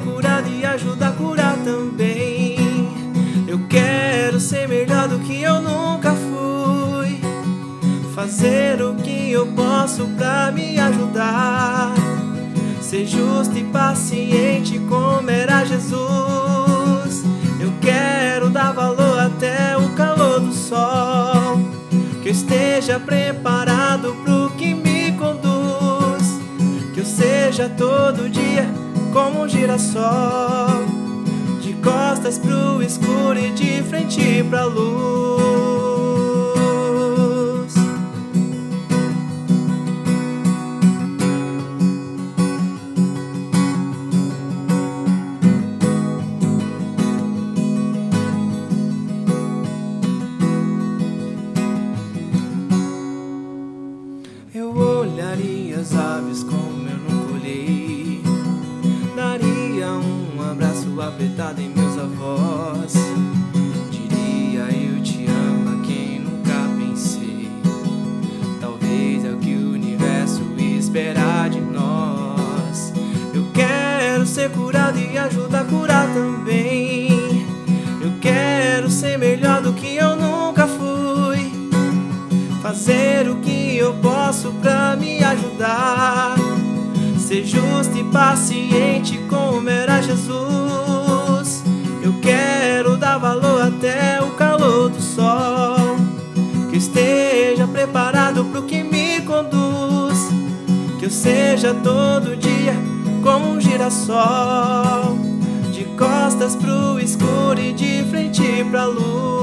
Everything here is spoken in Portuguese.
curado e ajudar a curar também. Eu quero ser melhor do que eu nunca fui. Fazer o que eu posso pra me ajudar. Ser justo e paciente como era Jesus. Eu quero dar valor até o calor do sol. Que eu esteja preparado pro que me conduz. Que eu seja todo dia como um girassol. De costas pro escuro e de frente pra luz. Eu olharia as aves como eu nunca olhei. Apertado em meus avós. Diria eu te amo a quem nunca pensei. Talvez é o que o universo espera de nós. Eu quero ser curado e ajudar a curar também. Eu quero ser melhor do que eu nunca fui. Fazer o que eu posso pra me ajudar. Ser justo e paciente Seja todo dia como um girassol. De costas pro escuro e de frente pra luz.